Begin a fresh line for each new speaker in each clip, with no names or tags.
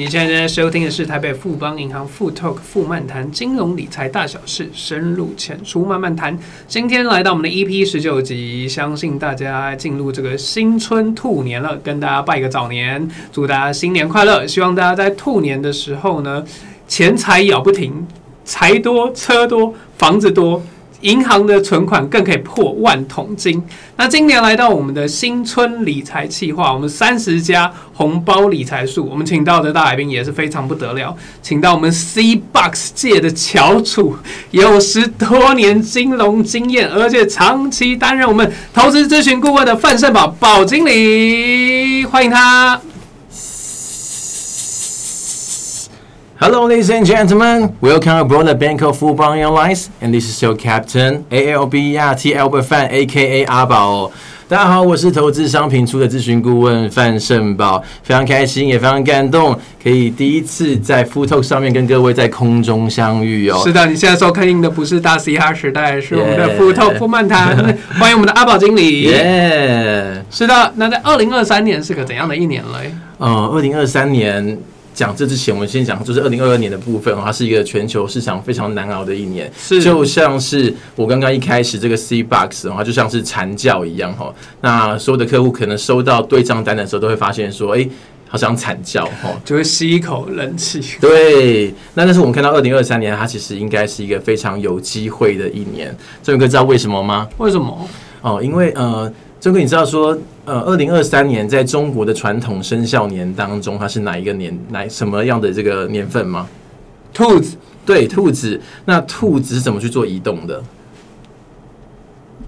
你现在正在收听的是台北富邦银行富 Talk 富漫谈金融理财大小事，深入浅出慢慢谈。今天来到我们的 EP 十九集，相信大家进入这个新春兔年了，跟大家拜个早年，祝大家新年快乐。希望大家在兔年的时候呢，钱财咬不停，财多车多房子多。银行的存款更可以破万桶金。那今年来到我们的新春理财计划，我们三十家红包理财术，我们请到的大来宾也是非常不得了，请到我们 C Box 界的翘楚，有十多年金融经验，而且长期担任我们投资咨询顾问的范胜宝宝经理，欢迎他。
Hello, ladies and gentlemen. Welcome aboard the Bank of Fubon Airlines, and this is your captain, ALBERT Albert Fan, A.K.A. 阿宝。大家好，我是投资商品出的咨询顾问范胜宝，非常开心，也非常感动，可以第一次在 FoodTalk 上面跟各位在空中相遇哦。
是的，你现在收看的不是大嘻哈时代，是我们的 FoodTalk 富漫谈。欢迎我们的阿宝经理。
耶，
是的。那在二零二三年是个怎样的一年嘞？
呃，二零二三年。讲这之前，我们先讲，就是二零二二年的部分，它是一个全球市场非常难熬的一年，是就像是我刚刚一开始这个 C box 的话，就像是惨叫一样哈。那所有的客户可能收到对账单的时候，都会发现说，哎，好想惨叫哈，
就会吸一口冷气。
对，那但是我们看到二零二三年，它其实应该是一个非常有机会的一年。这位哥知道为什么吗？
为什么？
哦，因为呃。这个你知道说，呃，二零二三年在中国的传统生肖年当中，它是哪一个年，哪什么样的这个年份吗？
兔子，
对，兔子。那兔子是怎么去做移动的？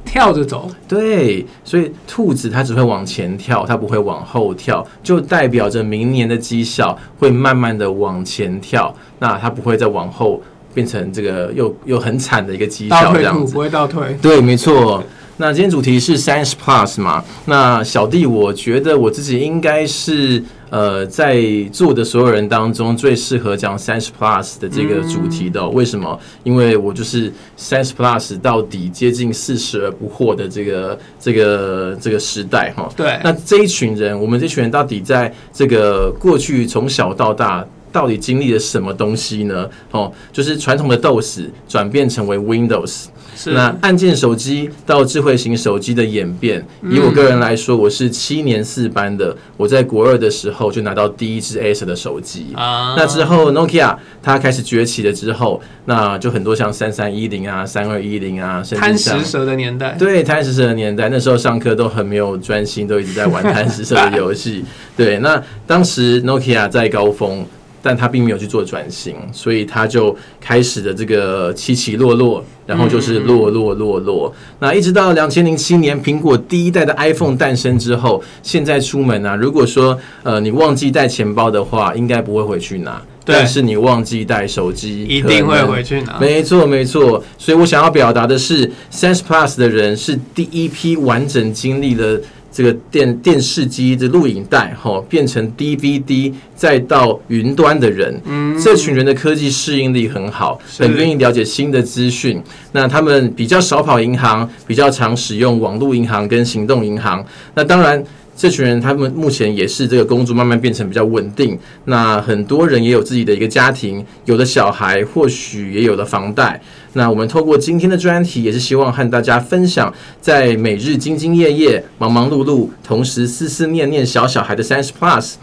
跳着走。
对，所以兔子它只会往前跳，它不会往后跳，就代表着明年的绩效会慢慢的往前跳，那它不会再往后变成这个又又很惨的一个绩效这样子，
不会倒退。
对，没错。那今天主题是三十 plus 嘛？那小弟我觉得我自己应该是呃在座的所有人当中最适合讲三十 plus 的这个主题的。为什么？因为我就是三十 plus 到底接近四十而不惑的这个这个这个时代哈。
对。
那这一群人，我们这群人到底在这个过去从小到大，到底经历了什么东西呢？哦，就是传统的 DOS 转变成为 Windows。那按键手机到智慧型手机的演变，以我个人来说，我是七年四班的。我在国二的时候就拿到第一支 Acer 的手机。啊那之后 Nokia 它开始崛起了之后，那就很多像三三一零啊、三二一零啊，甚至像
贪食蛇的年代。
对，贪食蛇的年代，那时候上课都很没有专心，都一直在玩贪食蛇的游戏。对，那当时 Nokia 在高峰。但他并没有去做转型，所以他就开始的这个起起落落，然后就是落落落落。那一直到两千零七年，苹果第一代的 iPhone 诞生之后，现在出门啊，如果说呃你忘记带钱包的话，应该不会回去拿。但是你忘记带手机，
一定会回去拿。
没错，没错。所以我想要表达的是，Sense Plus 的人是第一批完整经历了。这个电电视机的录影带，哈，变成 DVD，再到云端的人，嗯，这群人的科技适应力很好，很愿意了解新的资讯。那他们比较少跑银行，比较常使用网络银行跟行动银行。那当然。这群人，他们目前也是这个工作慢慢变成比较稳定。那很多人也有自己的一个家庭，有的小孩，或许也有了房贷。那我们透过今天的专题，也是希望和大家分享，在每日兢兢业业、忙忙碌碌，同时思思念念小小孩的三十 plus，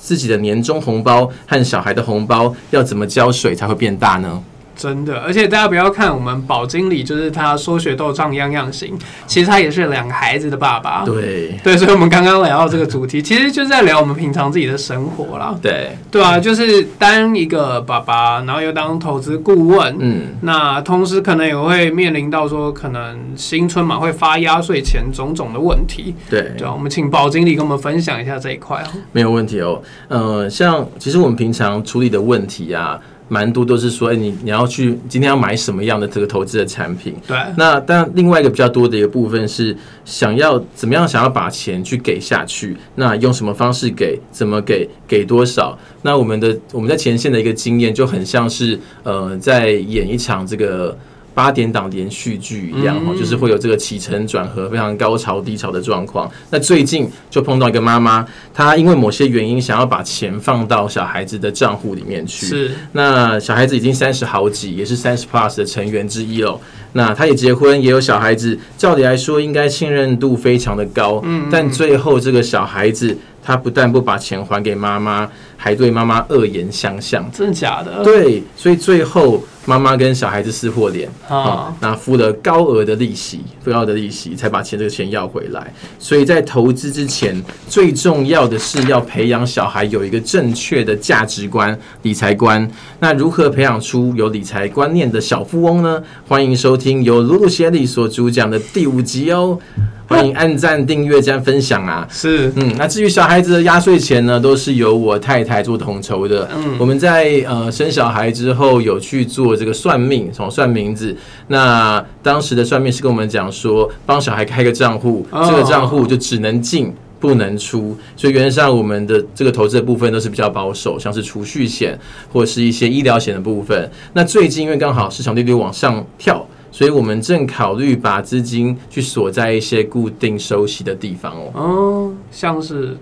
自己的年终红包和小孩的红包要怎么浇水才会变大呢？
真的，而且大家不要看我们宝经理，就是他说学逗唱样样行，其实他也是两个孩子的爸爸。
对
对，所以我们刚刚聊到这个主题，其实就是在聊我们平常自己的生活啦。
对
对啊，就是当一个爸爸，然后又当投资顾问，嗯，那同时可能也会面临到说，可能新春嘛会发压岁钱种种的问题。
对
对啊，我们请宝经理跟我们分享一下这一块。
没有问题哦，呃，像其实我们平常处理的问题啊。蛮多都是说，哎，你你要去今天要买什么样的这个投资的产品？
对。
那但另外一个比较多的一个部分是，想要怎么样想要把钱去给下去？那用什么方式给？怎么给？给多少？那我们的我们在前线的一个经验就很像是，呃，在演一场这个八点档连续剧一样哈，嗯、就是会有这个起承转合，非常高潮低潮的状况。那最近就碰到一个妈妈，她因为某些原因想要把钱放到小孩子的账户里面去。是，那小孩子已经三十好几，也是三十 plus 的成员之一了。那他也结婚，也有小孩子，照理来说应该信任度非常的高。嗯，但最后这个小孩子。他不但不把钱还给妈妈，还对妈妈恶言相向，
真的假的？
对，所以最后妈妈跟小孩子撕破脸啊，那付了高额的利息，高额的利息才把钱这个钱要回来。所以在投资之前，最重要的是要培养小孩有一个正确的价值观、理财观。那如何培养出有理财观念的小富翁呢？欢迎收听由露露协理所主讲的第五集哦。欢迎按赞、订阅、加分享啊！
是，
嗯，那至于小孩子的压岁钱呢，都是由我太太做统筹的。嗯，我们在呃生小孩之后有去做这个算命，从算名字。那当时的算命是跟我们讲说，帮小孩开个账户，这个账户就只能进不能出。所以原则上我们的这个投资的部分都是比较保守，像是储蓄险或是一些医疗险的部分。那最近因为刚好市场利率往上跳。所以我们正考虑把资金去锁在一些固定收息的地方哦。
哦，像是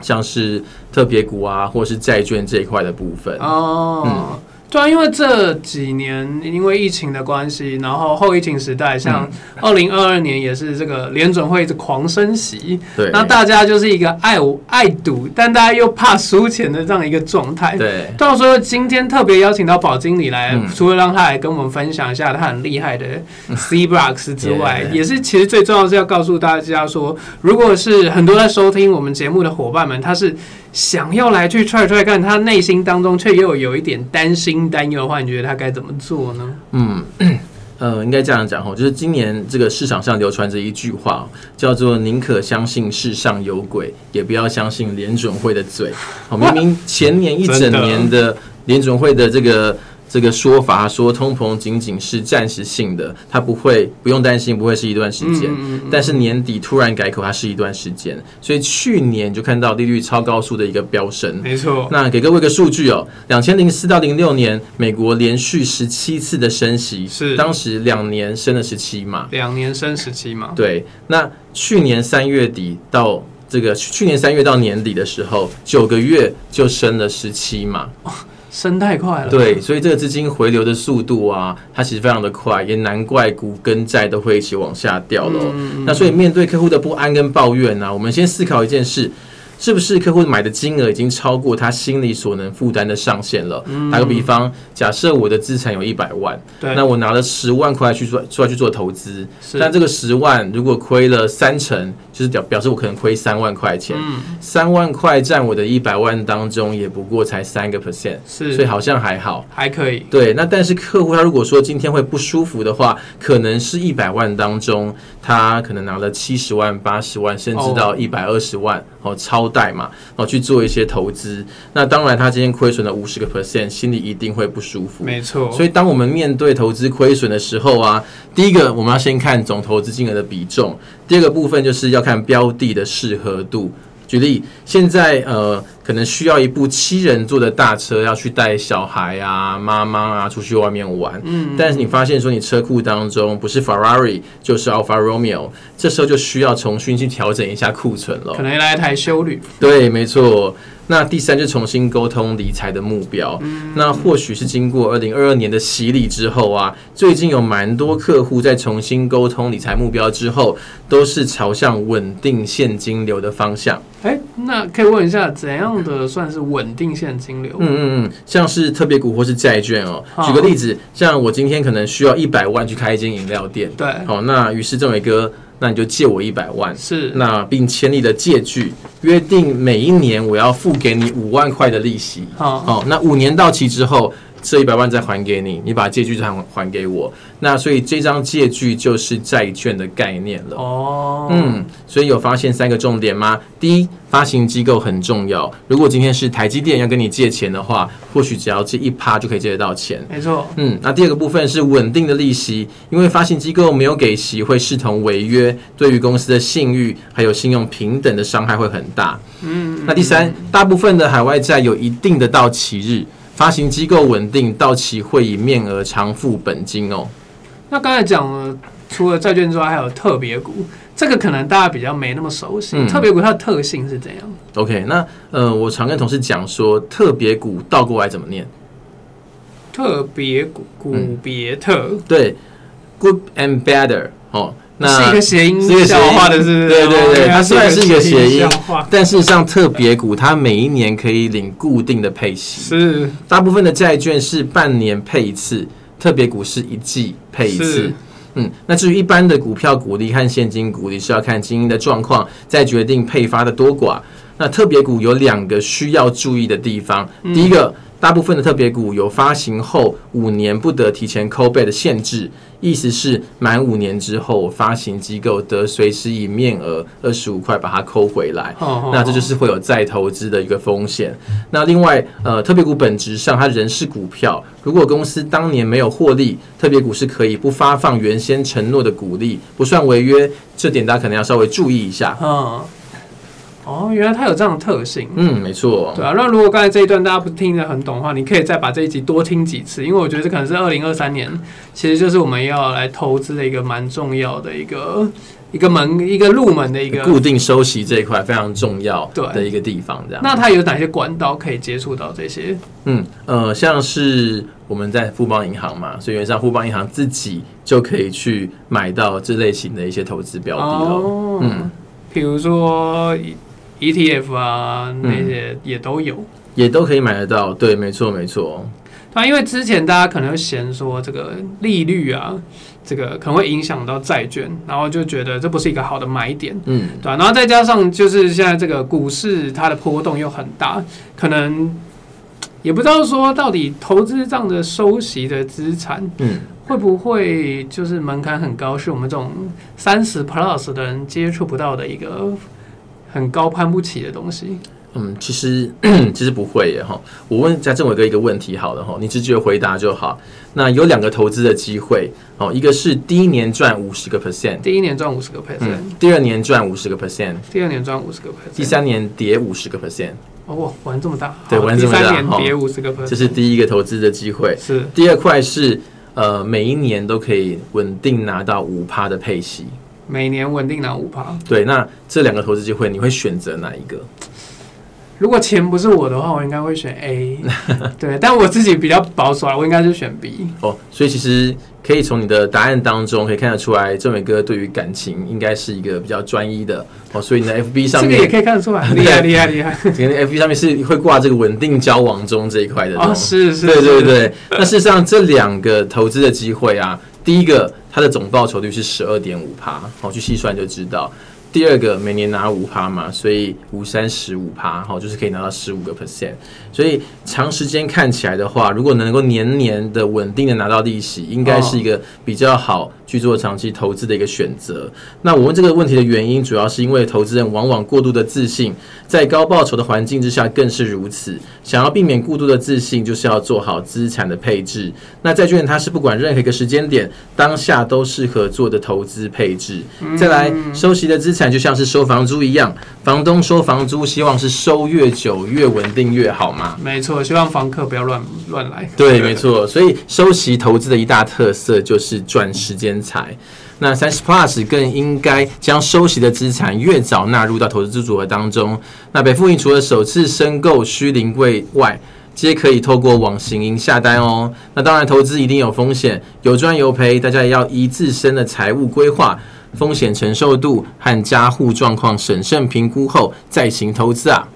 像是特别股啊，或是债券这一块的部分
哦。嗯。对啊，因为这几年因为疫情的关系，然后后疫情时代，像二零二二年也是这个联准会狂升息，对，那大家就是一个爱爱赌，但大家又怕输钱的这样一个状态。对，到时候今天特别邀请到宝经理来，嗯、除了让他来跟我们分享一下他很厉害的 C Blocks 之外，也是其实最重要的是要告诉大家说，如果是很多在收听我们节目的伙伴们，他是。想要来去 try try 看，他内心当中却又有一点担心担忧的话，你觉得他该怎么做呢？
嗯，呃，应该这样讲哈，就是今年这个市场上流传着一句话，叫做“宁可相信世上有鬼，也不要相信联准会的嘴”。好，明明前年一整年的联准会的这个。这个说法说通膨仅仅是暂时性的，它不会不用担心，不会是一段时间。但是年底突然改口，它是一段时间。所以去年就看到利率超高速的一个飙升。
没错。
那给各位一个数据哦，两千零四到零六年，美国连续十七次的升息，是当时两年升了十七码。
两年升十七码。
对。那去年三月底到这个去年三月到年底的时候，九个月就升了十七码。
升太快了，
对，所以这个资金回流的速度啊，它其实非常的快，也难怪股跟债都会一起往下掉了。嗯、那所以面对客户的不安跟抱怨呢、啊，我们先思考一件事。是不是客户买的金额已经超过他心里所能负担的上限了？嗯、打个比方，假设我的资产有一百万，对那我拿了十万块去做出来去做投资，是但这个十万如果亏了三成，就是表表示我可能亏三万块钱。嗯、三万块占我的一百万当中也不过才三个 percent，是所以好像还好，
还可以。
对，那但是客户他如果说今天会不舒服的话，可能是一百万当中他可能拿了七十万、八十万，甚至到一百二十万哦，超。贷嘛，然后去做一些投资，那当然他今天亏损了五十个 percent，心里一定会不舒服。
没错，
所以当我们面对投资亏损的时候啊，第一个我们要先看总投资金额的比重，第二个部分就是要看标的的适合度。举例，现在呃，可能需要一部七人座的大车，要去带小孩啊、妈妈啊出去外面玩。嗯，但是你发现说，你车库当中不是 Ferrari 就是 Alfa Romeo，这时候就需要重新去调整一下库存了。
可能来一台修旅。
对，没错。那第三就重新沟通理财的目标。嗯，那或许是经过二零二二年的洗礼之后啊，最近有蛮多客户在重新沟通理财目标之后，都是朝向稳定现金流的方向。
哎，那可以问一下，怎样的算是稳定现金流？
嗯嗯嗯，像是特别股或是债券哦。举个例子，像我今天可能需要一百万去开一间饮料店。对，好，那于是政伟哥。那你就借我一百万，是那并签立了借据，约定每一年我要付给你五万块的利息。好，哦，那五年到期之后，这一百万再还给你，你把借据还还给我。那所以这张借据就是债券的概念了。哦，嗯，所以有发现三个重点吗？第一，发行机构很重要。如果今天是台积电要跟你借钱的话，或许只要借一趴就可以借得到钱。
没错。
嗯，那第二个部分是稳定的利息，因为发行机构没有给息会视同违约，对于公司的信誉还有信用平等的伤害会很大。嗯。那第三，大部分的海外债有一定的到期日，发行机构稳定，到期会以面额偿付本金哦。
那刚才讲了，除了债券之外，还有特别股，这个可能大家比较没那么熟悉。嗯、特别股它的特性是怎样
？OK，那呃，我常跟同事讲说，特别股倒过来怎么念？
特别股，股别特，
嗯、对，good and better 哦。那
是一个谐音，是一个笑话的是，是，
对对对，它虽然是一个谐音，但事实上特别股它每一年可以领固定的配息，
是
大部分的债券是半年配一次，特别股是一季配一次。嗯，那至于一般的股票股利和现金股利是要看经营的状况，再决定配发的多寡。那特别股有两个需要注意的地方，嗯、第一个。大部分的特别股有发行后五年不得提前 call back 的限制，意思是满五年之后，发行机构得随时以面额二十五块把它扣回来。那这就是会有再投资的一个风险。那另外，呃，特别股本质上它仍是股票，如果公司当年没有获利，特别股是可以不发放原先承诺的股利，不算违约。这点大家可能要稍微注意一下。
哦，原来它有这样的特性。
嗯，没错。
对啊，那如果刚才这一段大家不听得很懂的话，你可以再把这一集多听几次，因为我觉得这可能是二零二三年，其实就是我们要来投资的一个蛮重要的一个一个门一个入门的一个
固定收息这一块非常重要的一个地方。这样，
那它有哪些管道可以接触到这些？
嗯呃，像是我们在富邦银行嘛，所以原则上富邦银行自己就可以去买到这类型的一些投资标的哦。嗯，
比如说。ETF 啊，那些也都有，嗯，
也都可以买得到。对，没错，没错。
啊，因为之前大家可能会嫌说这个利率啊，这个可能会影响到债券，然后就觉得这不是一个好的买点，嗯，对吧？然后再加上就是现在这个股市它的波动又很大，可能也不知道说到底投资这样的收息的资产，嗯，会不会就是门槛很高，是我们这种三十 plus 的人接触不到的一个。很高攀不起的东西。
嗯，其实 其实不会耶哈。我问家政伟哥一个问题好了哈，你直接回答就好。那有两个投资的机会哦，一个是第一年赚五十个 percent，
第一年赚五十个 percent，
第二年赚五十个 percent，
第二年赚五十个 percent，
第三年跌五十个 percent。
哦，玩这么大？
对，玩这么大。第
三年跌五十个 percent，
这是第一个投资的机会。
是。
第二块是呃，每一年都可以稳定拿到五趴的配息。
每年稳定拿五趴，
对，那这两个投资机会，你会选择哪一个？
如果钱不是我的话，我应该会选 A。对，但我自己比较保守啊，我应该是选 B。
哦，所以其实可以从你的答案当中可以看得出来，政伟哥对于感情应该是一个比较专一的哦。所以你的 FB 上面
这个也可以看得出来，厉害厉害厉害。
你的 FB 上面是会挂这个稳定交往中这一块的
哦，是是，
对对对。那事实上这两个投资的机会啊，第一个。它的总报酬率是十二点五趴，好，去细算就知道。第二个每年拿五趴嘛，所以五三十五趴，好，就是可以拿到十五个 percent。所以长时间看起来的话，如果能够年年的稳定的拿到利息，应该是一个比较好去做长期投资的一个选择。那我问这个问题的原因，主要是因为投资人往往过度的自信，在高报酬的环境之下更是如此。想要避免过度的自信，就是要做好资产的配置。那债券它是不管任何一个时间点，当下都适合做的投资配置。再来，收息的资产就像是收房租一样，房东收房租希望是收越久越稳定越好嘛？
没错，希望房客不要乱乱来。
对，没错。所以收息投资的一大特色就是赚时间财。那三十 Plus 更应该将收息的资产越早纳入到投资组合当中。那北富银除了首次申购需临柜外，皆可以透过网行银下单哦。那当然，投资一定有风险，有赚有赔，大家也要依自身的财务规划、风险承受度和家户状况审慎评估后再行投资啊。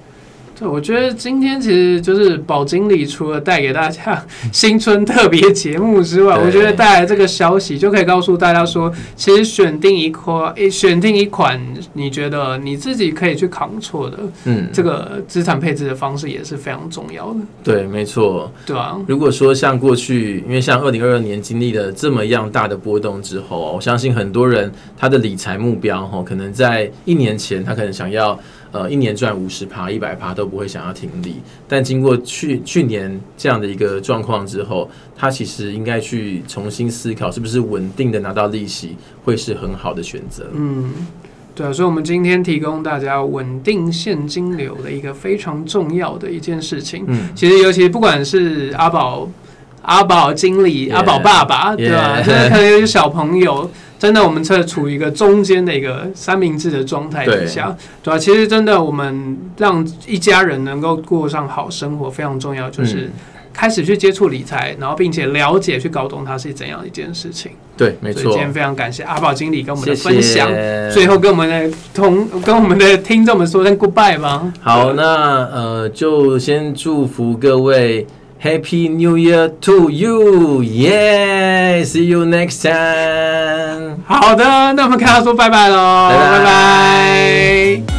对，我觉得今天其实就是宝经理除了带给大家 新春特别节目之外，我觉得带来这个消息就可以告诉大家说，其实选定一块，选定一款你觉得你自己可以去扛错的，嗯，这个资产配置的方式也是非常重要的。
对，没错。
对啊，
如果说像过去，因为像二零二二年经历了这么样大的波动之后，我相信很多人他的理财目标哈，可能在一年前他可能想要。呃，一年赚五十趴、一百趴都不会想要停利，但经过去去年这样的一个状况之后，他其实应该去重新思考，是不是稳定的拿到利息会是很好的选择。
嗯，对啊，所以，我们今天提供大家稳定现金流的一个非常重要的一件事情。嗯，其实尤其不管是阿宝。阿宝经理、yeah, 阿宝爸爸对吧？可能有些小朋友，真的我们在处于一个中间的一个三明治的状态底下，对吧？其实真的，我们让一家人能够过上好生活非常重要，就是。嗯开始去接触理财，然后并且了解、去搞懂它是怎样一件事情。
对，没错。
今天非常感谢阿宝经理跟我们的分享。谢谢。最后跟我们的同跟我们的听众们说声 goodbye 吧。
好，那呃，就先祝福各位 Happy New Year to you. Yeah, see you next time.
好的，那我们跟他说拜拜喽，拜拜。拜拜。